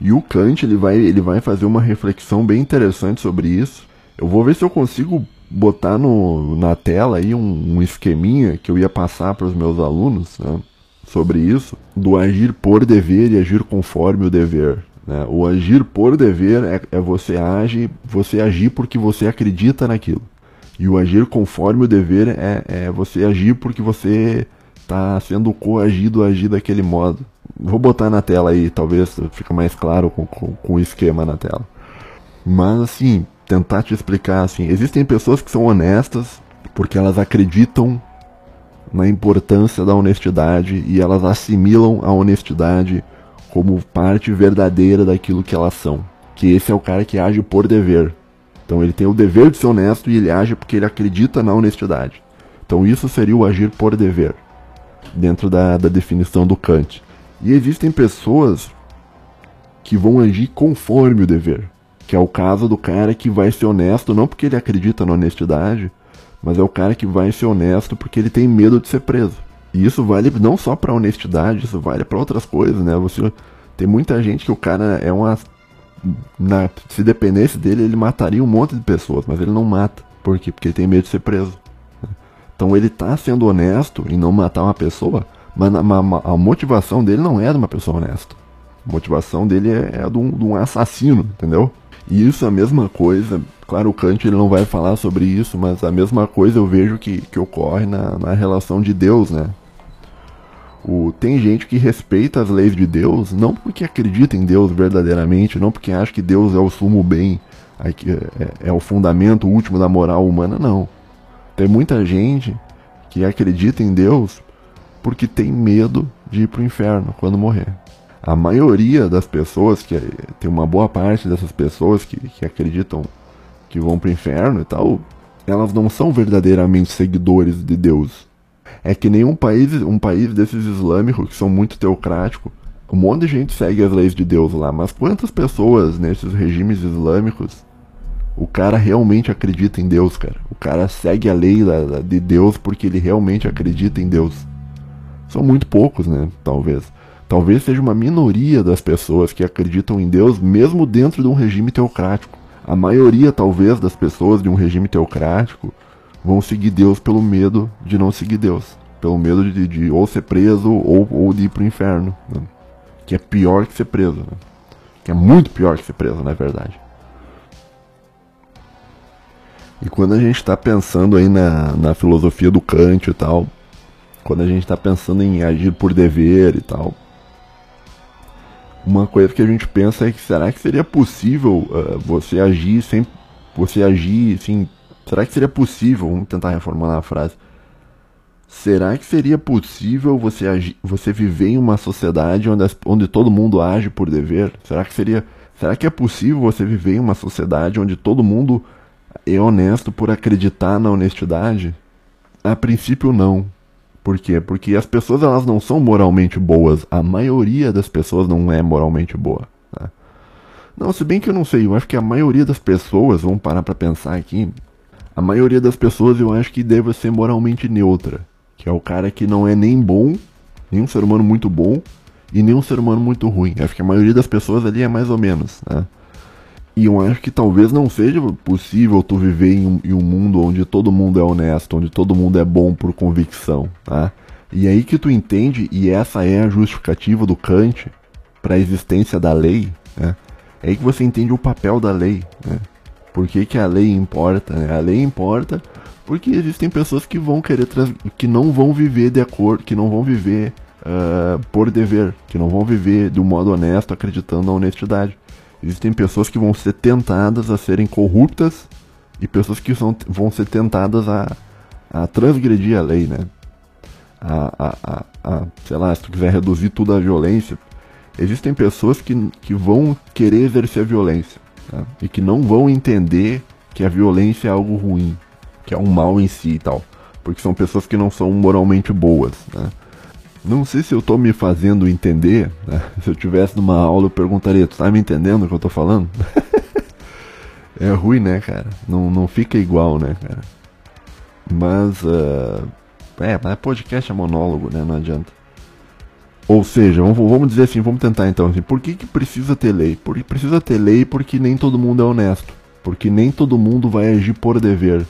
E o Kant ele vai, ele vai fazer uma reflexão bem interessante sobre isso. Eu vou ver se eu consigo botar no, na tela aí um, um esqueminha que eu ia passar para os meus alunos né, sobre isso, do agir por dever e agir conforme o dever. Né? O agir por dever é, é você age, você agir porque você acredita naquilo. E o agir conforme o dever é, é você agir porque você está sendo coagido a agir daquele modo. Vou botar na tela aí, talvez fique mais claro com, com, com o esquema na tela. Mas assim, tentar te explicar assim, existem pessoas que são honestas porque elas acreditam na importância da honestidade e elas assimilam a honestidade como parte verdadeira daquilo que elas são. Que esse é o cara que age por dever. Então ele tem o dever de ser honesto e ele age porque ele acredita na honestidade. Então isso seria o agir por dever, dentro da, da definição do Kant. E existem pessoas que vão agir conforme o dever, que é o caso do cara que vai ser honesto não porque ele acredita na honestidade, mas é o cara que vai ser honesto porque ele tem medo de ser preso. E isso vale não só para honestidade, isso vale para outras coisas, né? Você tem muita gente que o cara é uma na, se dependesse dele, ele mataria um monte de pessoas, mas ele não mata Por quê? Porque ele tem medo de ser preso. Então ele está sendo honesto em não matar uma pessoa, mas a, motivação dele não é de uma pessoa honesta. A motivação dele é, é de, um, de um assassino, entendeu? E isso é a mesma coisa. Claro, o Kant ele não vai falar sobre isso, mas a mesma coisa eu vejo que, que ocorre na, na relação de Deus, né? Tem gente que respeita as leis de Deus não porque acredita em Deus verdadeiramente, não porque acha que Deus é o sumo bem, é, é o fundamento último da moral humana, não. Tem muita gente que acredita em Deus porque tem medo de ir para o inferno quando morrer. A maioria das pessoas, que tem uma boa parte dessas pessoas que, que acreditam que vão para o inferno e tal, elas não são verdadeiramente seguidores de Deus. É que nem um país, um país desses islâmicos que são muito teocráticos, um monte de gente segue as leis de Deus lá, mas quantas pessoas nesses regimes islâmicos o cara realmente acredita em Deus, cara. O cara segue a lei de Deus porque ele realmente acredita em Deus. São muito poucos, né? Talvez. Talvez seja uma minoria das pessoas que acreditam em Deus, mesmo dentro de um regime teocrático. A maioria, talvez, das pessoas de um regime teocrático vão seguir Deus pelo medo de não seguir Deus. Pelo medo de, de ou ser preso ou, ou de ir pro inferno. Né? Que é pior que ser preso. Né? Que é muito pior que ser preso, na verdade. E quando a gente está pensando aí na, na filosofia do Kant e tal, quando a gente está pensando em agir por dever e tal, uma coisa que a gente pensa é que será que seria possível uh, você agir sem você agir assim, será que seria possível, vamos tentar reformular a frase. Será que seria possível você agir, você viver em uma sociedade onde, as, onde todo mundo age por dever? Será que seria, será que é possível você viver em uma sociedade onde todo mundo é honesto por acreditar na honestidade? A princípio não. Por quê? Porque as pessoas elas não são moralmente boas. A maioria das pessoas não é moralmente boa. Né? Não, se bem que eu não sei, eu acho que a maioria das pessoas, vamos parar para pensar aqui, a maioria das pessoas eu acho que deve ser moralmente neutra. Que é o cara que não é nem bom, nem um ser humano muito bom, e nem um ser humano muito ruim. Acho que a maioria das pessoas ali é mais ou menos, né? E eu acho que talvez não seja possível tu viver em um, em um, mundo onde todo mundo é honesto, onde todo mundo é bom por convicção, tá? E aí que tu entende, e essa é a justificativa do Kant para a existência da lei, né? É aí que você entende o papel da lei, né? Por que, que a lei importa, né? A lei importa porque existem pessoas que vão querer que não vão viver de acordo, que não vão viver uh, por dever, que não vão viver de um modo honesto, acreditando na honestidade. Existem pessoas que vão ser tentadas a serem corruptas e pessoas que são, vão ser tentadas a, a transgredir a lei, né? A, a, a, sei lá, se tu quiser reduzir tudo à violência, existem pessoas que, que vão querer exercer a violência e que não vão entender que a violência é algo ruim, que é um mal em si e tal, porque são pessoas que não são moralmente boas, né? Não sei se eu tô me fazendo entender. Né? Se eu tivesse numa aula, eu perguntaria: Tu tá me entendendo o que eu tô falando? é ruim, né, cara? Não, não fica igual, né, cara? Mas. Uh, é, mas podcast é monólogo, né? Não adianta. Ou seja, vamos, dizer assim, vamos tentar então assim, por que, que precisa ter lei? Porque precisa ter lei porque nem todo mundo é honesto. Porque nem todo mundo vai agir por dever.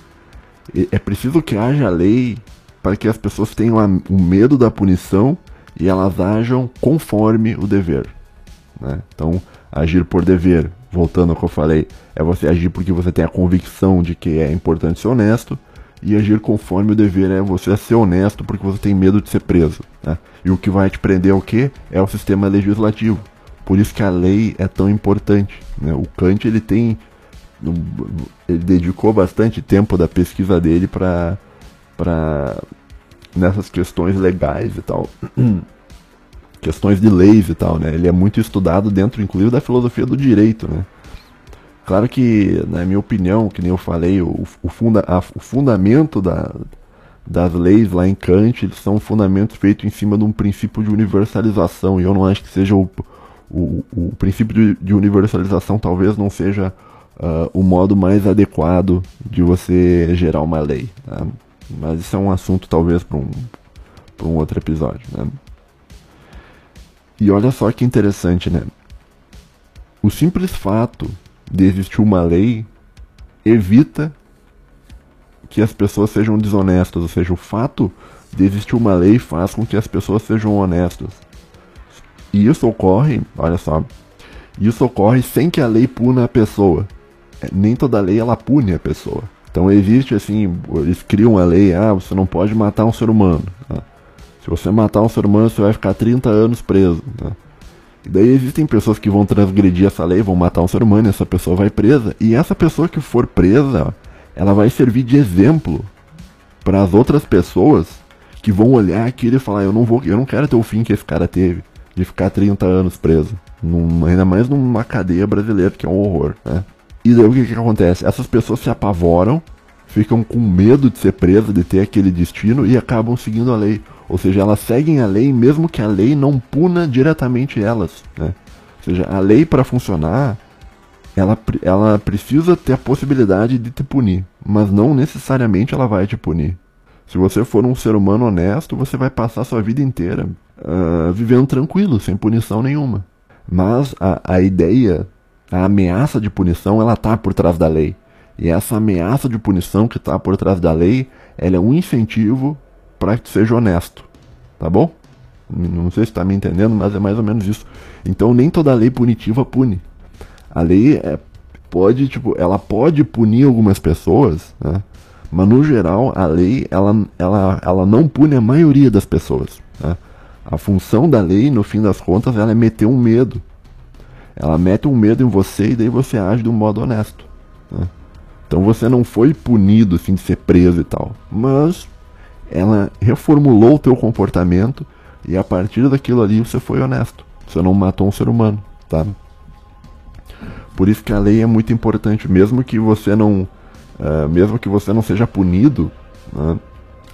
É preciso que haja lei para que as pessoas tenham o medo da punição e elas ajam conforme o dever. Né? Então, agir por dever, voltando ao que eu falei, é você agir porque você tem a convicção de que é importante ser honesto, e agir conforme o dever é você ser honesto porque você tem medo de ser preso. Né? E o que vai te prender é o que? É o sistema legislativo. Por isso que a lei é tão importante. Né? O Kant ele tem. Ele dedicou bastante tempo da pesquisa dele para para nessas questões legais e tal. questões de leis e tal, né? Ele é muito estudado dentro, inclusive, da filosofia do direito, né? Claro que, na minha opinião, que nem eu falei, o, o, funda, a, o fundamento da, das leis lá em Kant eles são fundamentos feitos em cima de um princípio de universalização, e eu não acho que seja o, o, o princípio de, de, universalização talvez não seja uh, o modo mais adequado de você gerar uma lei. Tá? Mas isso é um assunto talvez para um, um outro episódio, né? E olha só que interessante, né? O simples fato de existir uma lei evita que as pessoas sejam desonestas, ou seja, o fato de existir uma lei faz com que as pessoas sejam honestas. E isso ocorre, olha só, isso ocorre sem que a lei puna a pessoa. É, nem toda lei ela pune a pessoa. Então existe assim, eles criam a lei, ah, você não pode matar um ser humano. Tá? Se você matar um ser humano, você vai ficar 30 anos preso. Tá? Daí existem pessoas que vão transgredir essa lei, vão matar um ser humano, essa pessoa vai presa. E essa pessoa que for presa, ela vai servir de exemplo para as outras pessoas que vão olhar aquilo e falar, eu não vou, eu não quero ter o fim que esse cara teve, de ficar 30 anos preso. Num, ainda mais numa cadeia brasileira, que é um horror, né? E daí o que, que acontece? Essas pessoas se apavoram, ficam com medo de ser presas, de ter aquele destino e acabam seguindo a lei. Ou seja, elas seguem a lei mesmo que a lei não puna diretamente elas. Né? Ou seja, a lei para funcionar, ela, ela precisa ter a possibilidade de te punir, mas não necessariamente ela vai te punir. Se você for um ser humano honesto, você vai passar sua vida inteira uh, vivendo tranquilo, sem punição nenhuma. Mas a, a ideia a ameaça de punição ela está por trás da lei. E essa ameaça de punição que está por trás da lei, ela é um incentivo para que seja honesto. Tá bom? Não sei se está me entendendo, mas é mais ou menos isso. Então nem toda lei punitiva pune. A lei é, pode, tipo, ela pode punir algumas pessoas, né? Mas no geral a lei ela, ela, ela não pune a maioria das pessoas. Né? A função da lei, no fim das contas, ela é meter um medo ela mete um medo em você e daí você age de um modo honesto. Né? Então você não foi punido assim de ser preso e tal, mas ela reformulou o teu comportamento e a partir daquilo ali você foi honesto. Você não matou um ser humano, tá? Por isso que a lei é muito importante, mesmo que você não, uh, mesmo que você não seja punido, né?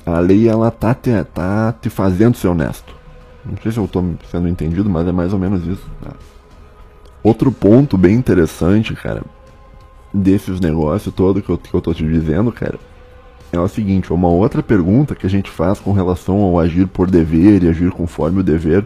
a lei ela tá te, tá te fazendo ser honesto. Não sei se eu estou sendo entendido, mas é mais ou menos isso. Tá? Outro ponto bem interessante, cara, desses negócios todo que eu, que eu tô te dizendo, cara, é o seguinte, uma outra pergunta que a gente faz com relação ao agir por dever e agir conforme o dever,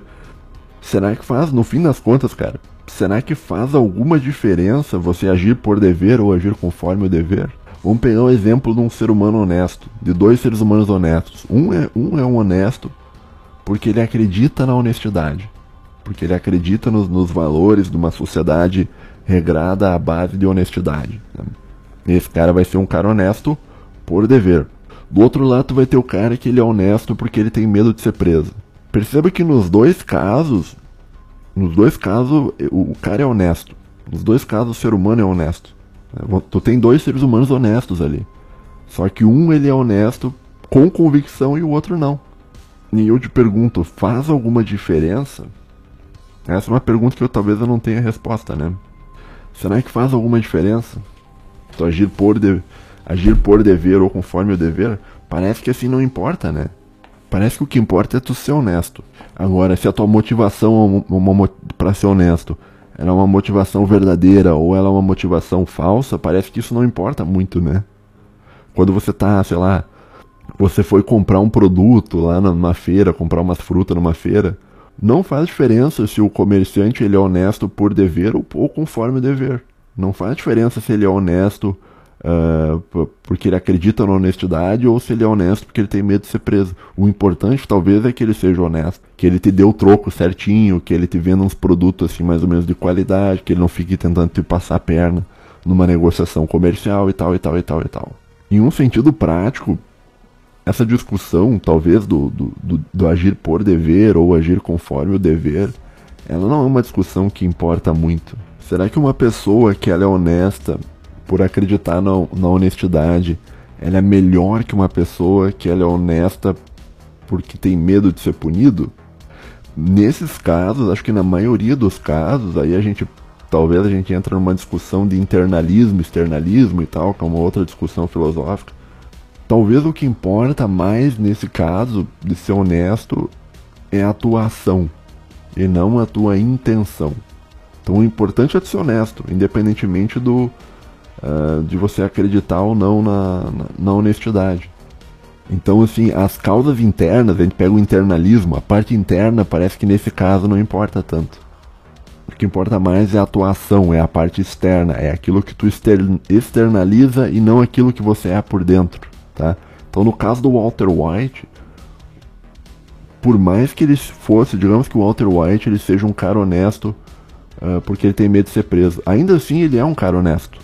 será que faz, no fim das contas, cara, será que faz alguma diferença você agir por dever ou agir conforme o dever? Vamos pegar o um exemplo de um ser humano honesto, de dois seres humanos honestos. Um é, um é um honesto porque ele acredita na honestidade porque ele acredita nos, nos valores de uma sociedade regrada à base de honestidade. Né? Esse cara vai ser um cara honesto por dever. Do outro lado, vai ter o cara que ele é honesto porque ele tem medo de ser preso. Perceba que nos dois casos, nos dois casos, o, cara é honesto. Nos dois casos, o ser humano é honesto. Né? Tu tem dois seres humanos honestos ali. Só que um ele é honesto com convicção e o outro não. E eu te pergunto, faz alguma diferença essa é uma pergunta que eu talvez eu não tenha resposta, né? Será que faz alguma diferença? Tu agir por, de... agir por dever ou conforme o dever? Parece que assim não importa, né? Parece que o que importa é tu ser honesto. Agora, se a tua motivação é para ser honesto ela é uma motivação verdadeira ou ela é uma motivação falsa, parece que isso não importa muito, né? Quando você tá, sei lá, você foi comprar um produto lá numa feira, comprar umas frutas numa feira, não faz diferença se o comerciante ele é honesto por dever ou, ou conforme dever. Não faz diferença se ele é honesto uh, porque ele acredita na honestidade ou se ele é honesto porque ele tem medo de ser preso. O importante talvez é que ele seja honesto, que ele te dê o troco certinho, que ele te venda uns produtos assim mais ou menos de qualidade, que ele não fique tentando te passar a perna numa negociação comercial e tal e tal e tal e tal. Em um sentido prático, essa discussão, talvez, do, do, do, do, agir por dever ou agir conforme o dever, ela não é uma discussão que importa muito. Será que uma pessoa que ela é honesta por acreditar na, na honestidade, ela é melhor que uma pessoa que ela é honesta porque tem medo de ser punido? Nesses casos, acho que na maioria dos casos, aí a gente talvez a gente entra numa discussão de internalismo, externalismo e tal, que é uma outra discussão filosófica. Talvez o que importa mais nesse caso, de ser honesto, é a tua ação e não a tua intenção. Então o importante é ser honesto, independentemente do uh, de você acreditar ou não na, na, na, honestidade. Então assim, as causas internas, a gente pega o internalismo, a parte interna parece que nesse caso não importa tanto. O que importa mais é a tua ação, é a parte externa, é aquilo que tu externaliza e não aquilo que você é por dentro tá? Então no caso do Walter White, por mais que ele fosse, digamos que o Walter White ele seja um cara honesto uh, porque ele tem medo de ser preso, ainda assim ele é um cara honesto.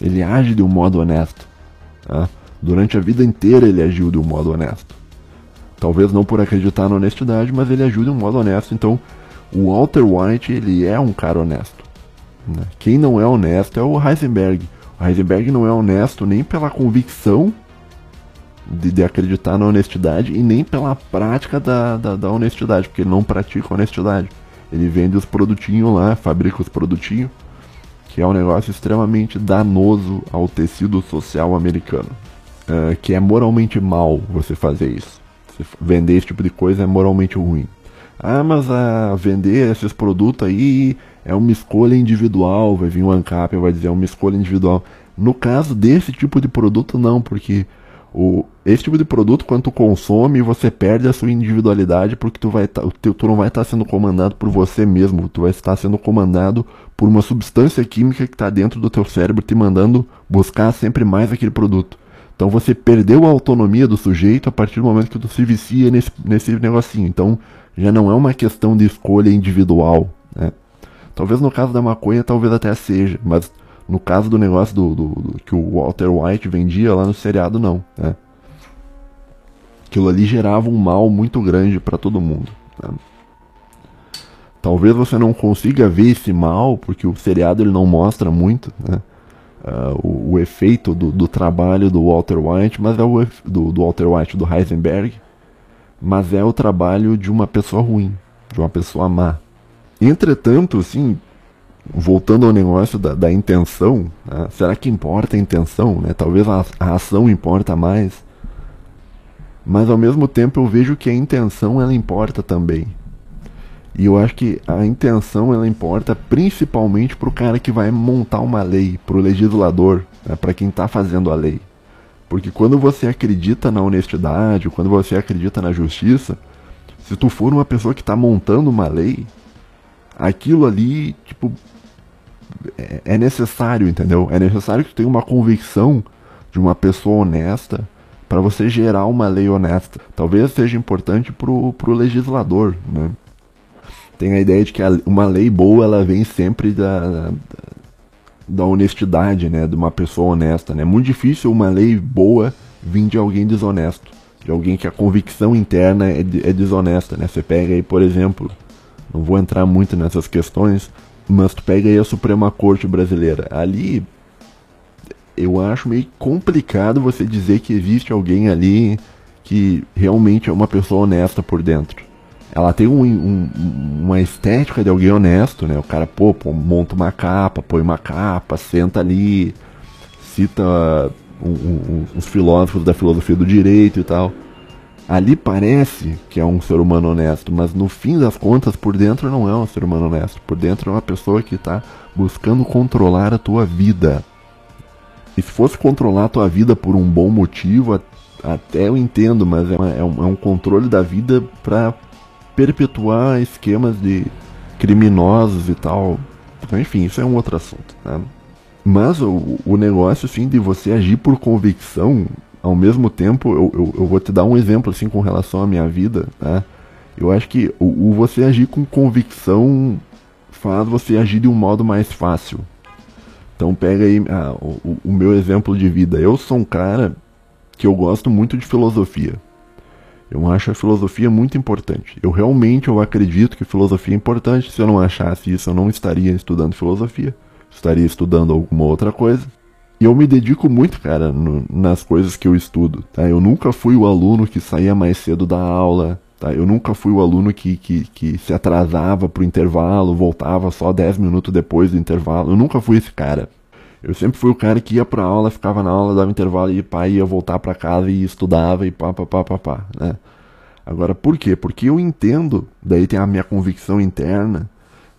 Ele age de um modo honesto. Tá? Durante a vida inteira ele agiu de um modo honesto. Talvez não por acreditar na honestidade, mas ele agiu de um modo honesto. Então, o Walter White ele é um cara honesto. Né? Quem não é honesto é o Heisenberg. O Heisenberg não é honesto nem pela convicção de, de acreditar na honestidade e nem pela prática da, da, da, honestidade, porque ele não pratica honestidade. Ele vende os produtinhos lá, fabrica os produtinhos, que é um negócio extremamente danoso ao tecido social americano. Uh, que é moralmente mal você fazer isso. Vender esse tipo de coisa é moralmente ruim. Ah, mas uh, vender esses produtos aí é uma escolha individual. Vai vir o ANCAP e vai dizer é uma escolha individual. No caso desse tipo de produto, não, porque o, esse tipo de produto, quando tu consome, você perde a sua individualidade porque tu, vai tá, tu, tu não vai estar tá sendo comandado por você mesmo, tu vai estar sendo comandado por uma substância química que está dentro do teu cérebro te mandando buscar sempre mais aquele produto. Então você perdeu a autonomia do sujeito a partir do momento que tu se vicia nesse, nesse negocinho. Então já não é uma questão de escolha individual. Né? Talvez no caso da maconha, talvez até seja, mas no caso do negócio do, do, do, que o Walter White vendia lá no seriado, não. Né? Aquilo ali gerava um mal muito grande para todo mundo. Né? Talvez você não consiga ver esse mal, porque o seriado ele não mostra muito né? Uh, o, o, efeito do, do, trabalho do Walter White, mas é o do, do Walter White, do Heisenberg, mas é o trabalho de uma pessoa ruim, de uma pessoa má. Entretanto, assim, voltando ao negócio da, da intenção, né? será que importa a intenção? Né? Talvez a, a, ação importa mais. Mas ao mesmo tempo eu vejo que a intenção ela importa também. E eu acho que a intenção ela importa principalmente para o cara que vai montar uma lei, para o legislador, né? para quem está fazendo a lei. Porque quando você acredita na honestidade, quando você acredita na justiça, se tu for uma pessoa que está montando uma lei, aquilo ali, tipo, é, é necessário, entendeu? É necessário que tu tenha uma convicção de uma pessoa honesta para você gerar uma lei honesta. Talvez seja importante pro, pro legislador, né? Tem a ideia de que uma lei boa ela vem sempre da, da, da honestidade, né? De uma pessoa honesta, né? É muito difícil uma lei boa vir de alguém desonesto, de alguém que a convicção interna é, é desonesta, né? Você pega aí, por exemplo, não vou entrar muito nessas questões, mas tu pega aí a Suprema Corte brasileira. Ali eu acho meio complicado você dizer que existe alguém ali que realmente é uma pessoa honesta por dentro. Ela tem um, um, uma estética de alguém honesto, né? O cara, pô, pô, monta uma capa, põe uma capa, senta ali, cita um, uns filósofos da filosofia do direito e tal ali parece que é um ser humano honesto, mas no fim das contas, por dentro não é um ser humano honesto. Por dentro é uma pessoa que está buscando controlar a tua vida. E se fosse controlar a tua vida por um bom motivo, até eu entendo, mas é, uma, é, um, é um, controle da vida para perpetuar esquemas de criminosos e tal. Enfim, isso é um outro assunto. Né? Mas o, o negócio assim de você agir por convicção ao mesmo tempo, eu, eu, eu, vou te dar um exemplo assim com relação à minha vida, né? Eu acho que o, o você agir com convicção faz você agir de um modo mais fácil. Então pega aí ah, o, o meu exemplo de vida. Eu sou um cara que eu gosto muito de filosofia. Eu acho a filosofia muito importante. Eu realmente eu acredito que filosofia é importante. Se eu não achasse isso, eu não estaria estudando filosofia. Estaria estudando alguma outra coisa. E eu me dedico muito, cara, no, nas coisas que eu estudo, tá? Eu nunca fui o aluno que saía mais cedo da aula, tá? Eu nunca fui o aluno que, que, que se atrasava pro intervalo, voltava só 10 minutos depois do intervalo. Eu nunca fui esse cara. Eu sempre fui o cara que ia pra aula, ficava na aula, dava intervalo e pá, ia voltar pra casa e estudava e pá, pá, pá, pá, pá, né? Agora, por quê? Porque eu entendo, daí tem a minha convicção interna,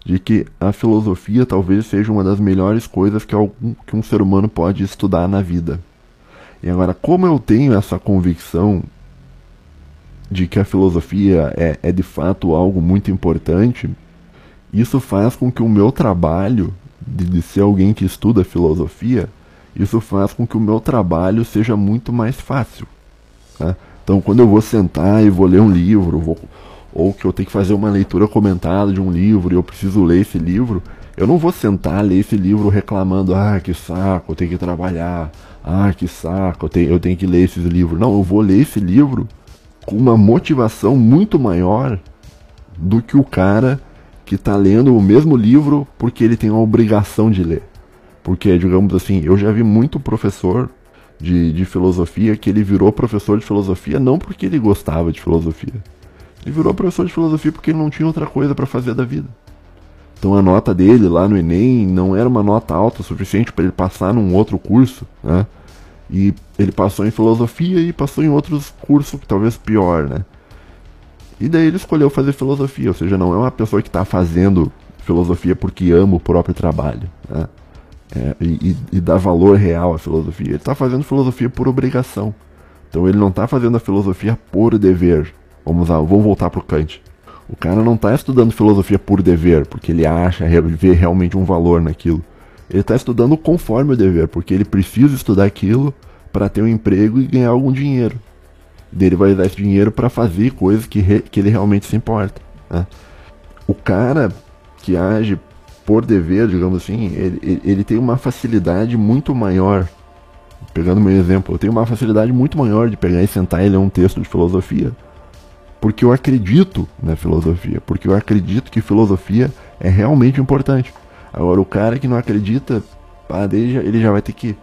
de que a filosofia talvez seja uma das melhores coisas que, algum, que um ser humano pode estudar na vida. E agora, como eu tenho essa convicção de que a filosofia é, é de fato algo muito importante, isso faz com que o meu trabalho de, de ser alguém que estuda filosofia isso faz com que o meu trabalho seja muito mais fácil. Né? Então, quando eu vou sentar e vou ler um livro, vou, ou que eu tenho que fazer uma leitura comentada de um livro e eu preciso ler esse livro, eu não vou sentar, ler esse livro reclamando, ah, que saco, eu tenho que trabalhar, ah, que saco, eu tenho, eu tenho que ler esses livros. Não, eu vou ler esse livro com uma motivação muito maior do que o cara que está lendo o mesmo livro porque ele tem a obrigação de ler. Porque, digamos assim, eu já vi muito professor de, de filosofia que ele virou professor de filosofia não porque ele gostava de filosofia. Ele virou professor de filosofia porque ele não tinha outra coisa para fazer da vida. Então a nota dele lá no Enem não era uma nota alta o suficiente para ele passar num outro curso, né? E ele passou em filosofia e passou em outros cursos, talvez pior, né? E daí ele escolheu fazer filosofia, ou seja, não é uma pessoa que está fazendo filosofia porque ama o próprio trabalho, né? É, e, e, dá valor real à filosofia. Ele está fazendo filosofia por obrigação. Então ele não está fazendo a filosofia por dever. Vamos lá, vamos voltar para o Kant. O cara não está estudando filosofia por dever, porque ele acha, vê realmente um valor naquilo. Ele está estudando conforme o dever, porque ele precisa estudar aquilo para ter um emprego e ganhar algum dinheiro. Ele vai usar esse dinheiro para fazer coisas que, re, que ele realmente se importa. Né? O cara que age por dever, digamos assim, ele, ele, ele tem uma facilidade muito maior. Pegando meu exemplo, eu tenho uma facilidade muito maior de pegar e sentar e ler um texto de filosofia porque eu acredito na filosofia, porque eu acredito que filosofia é realmente importante. Agora, o cara que não acredita, daí já, ele já vai ter que.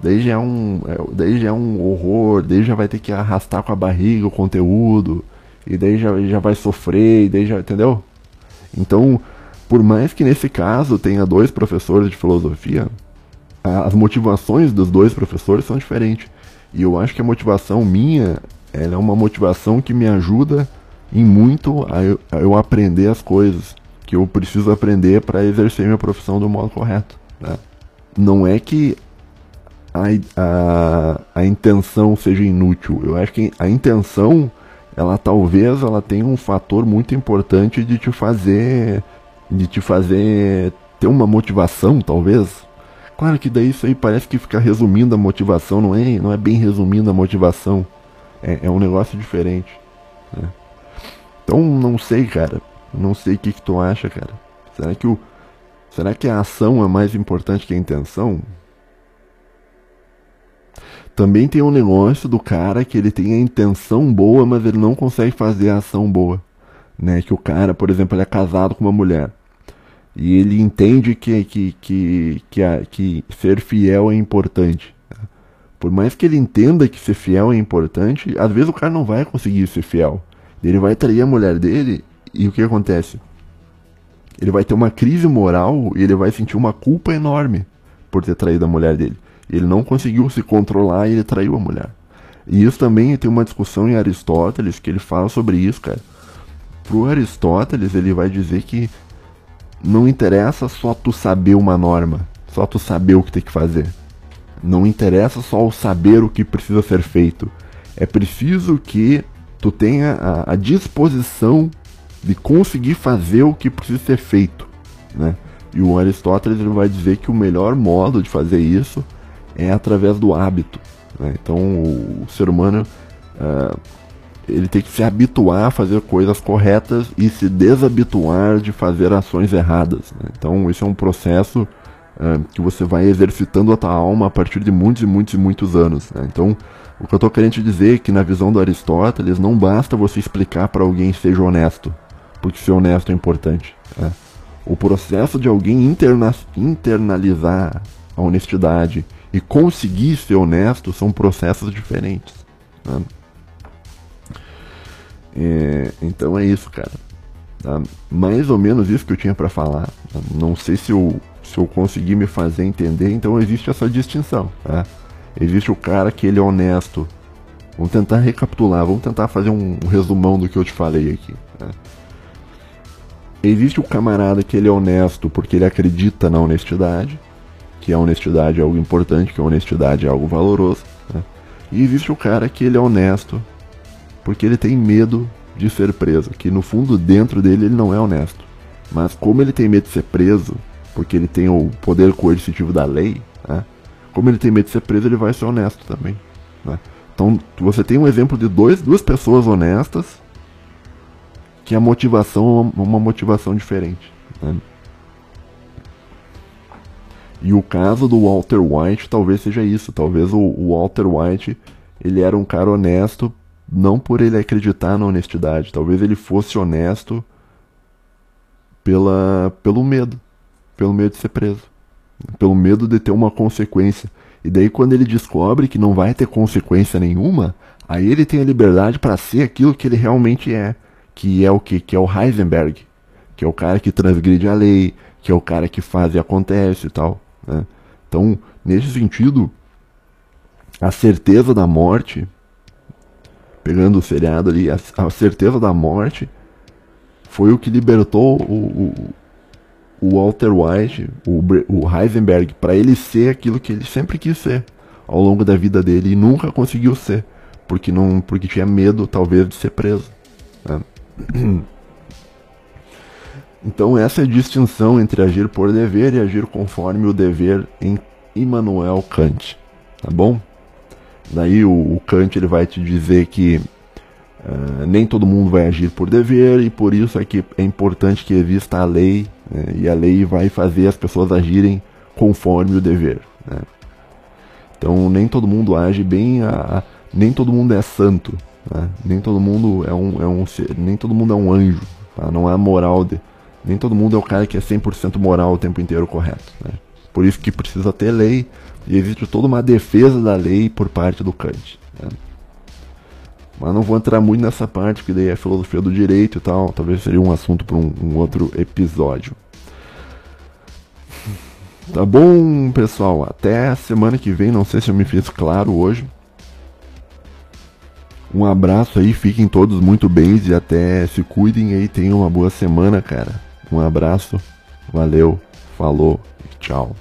Daí já, é um, é, daí é um horror, daí já vai ter que arrastar com a barriga o conteúdo, e daí já, já vai sofrer, e daí já. Entendeu? Então, por mais que nesse caso tenha dois professores de filosofia, as motivações dos dois professores são diferentes. E eu acho que a motivação minha ela é uma motivação que me ajuda em muito a eu, a eu aprender as coisas que eu preciso aprender para exercer minha profissão do modo correto. Né? Não é que a, a, a intenção seja inútil. Eu acho que a intenção, ela talvez ela tenha um fator muito importante de te fazer, de te fazer ter uma motivação, talvez. Claro que daí isso aí parece que fica resumindo a motivação, não é, não é bem resumindo a motivação é, é um negócio diferente. Né? Então não sei, cara. Não sei o que, que tu acha, cara. Será que o. Será que a ação é mais importante que a intenção? Também tem um negócio do cara que ele tem a intenção boa, mas ele não consegue fazer a ação boa. Né? Que o cara, por exemplo, ele é casado com uma mulher. E ele entende que, que, que, que, a, que ser fiel é importante. Por mais que ele entenda que ser fiel é importante, às vezes o cara não vai conseguir ser fiel. Ele vai trair a mulher dele e o que acontece? Ele vai ter uma crise moral e ele vai sentir uma culpa enorme por ter traído a mulher dele. Ele não conseguiu se controlar e ele traiu a mulher. E isso também tem uma discussão em Aristóteles que ele fala sobre isso, cara. Pro Aristóteles, ele vai dizer que não interessa só tu saber uma norma, só tu saber o que tem que fazer. Não interessa só o saber o que precisa ser feito. É preciso que tu tenha a, a disposição de conseguir fazer o que precisa ser feito, né? E o Aristóteles ele vai dizer que o melhor modo de fazer isso é através do hábito. Né? Então o, o, ser humano uh, ele tem que se habituar a fazer coisas corretas e se desabituar de fazer ações erradas. Né? Então isso é um processo uh, que você vai exercitando a tua alma a partir de muitos e muitos e muitos anos. Né? Então, o que eu estou querendo dizer é que na visão do Aristóteles não basta você explicar para alguém seja honesto, porque ser honesto é importante. Né? O processo de alguém interna internalizar a honestidade e conseguir ser honesto são processos diferentes. Né? É, então é isso, cara. Tá? Mais ou menos isso que eu tinha para falar. Não sei se eu se eu conseguir me fazer entender, então existe essa distinção. Tá? Existe o cara que ele é honesto. Vamos tentar recapitular, vamos tentar fazer um, um resumão do que eu te falei aqui. Tá? Existe o camarada que ele é honesto porque ele acredita na honestidade, que a honestidade é algo importante, que a honestidade é algo valoroso. Tá? E existe o cara que ele é honesto porque ele tem medo de ser preso, que no fundo dentro dele ele não é honesto. Mas como ele tem medo de ser preso, porque ele tem o poder coercitivo da lei, né? como ele tem medo de ser preso, ele vai ser honesto também. Né? Então você tem um exemplo de dois, duas pessoas honestas que a motivação é uma motivação diferente. Né? E o caso do Walter White talvez seja isso. Talvez o, o Walter White ele era um cara honesto não por ele acreditar na honestidade. Talvez ele fosse honesto pela, pelo medo. Pelo medo de ser preso. Pelo medo de ter uma consequência. E daí quando ele descobre que não vai ter consequência nenhuma, aí ele tem a liberdade para ser aquilo que ele realmente é. Que é o que? Que é o Heisenberg. Que é o cara que transgride a lei, que é o cara que faz e acontece e tal. Né? Então, nesse sentido, a certeza da morte, pegando o seriado ali, a, a certeza da morte foi o que libertou o, o, o Walter White, o, o Heisenberg, para ele ser aquilo que ele sempre quis ser ao longo da vida dele e nunca conseguiu ser, porque não, porque tinha medo talvez de ser preso. Né? Então essa é a distinção entre agir por dever e agir conforme o dever em Immanuel Kant, tá bom? Daí o, o Kant ele vai te dizer que uh, nem todo mundo vai agir por dever e por isso é que é importante que exista a lei né? e a lei vai fazer as pessoas agirem conforme o dever. Né? Então nem todo mundo age bem, a, a, nem todo mundo é santo, né? nem todo mundo é um, é um nem todo mundo é um anjo, tá? não é moral de nem todo mundo é o cara que é 100% moral o tempo inteiro correto. Né? Por isso que precisa ter lei e existe toda uma defesa da lei por parte do Kant. Né? Mas não vou entrar muito nessa parte, porque daí é filosofia do direito e tal. Talvez seria um assunto para um, um outro episódio. Tá bom, pessoal? Até semana que vem. Não sei se eu me fiz claro hoje. Um abraço aí, fiquem todos muito bem e até se cuidem aí, tenham uma boa semana, cara. Um abraço, valeu, falou, tchau.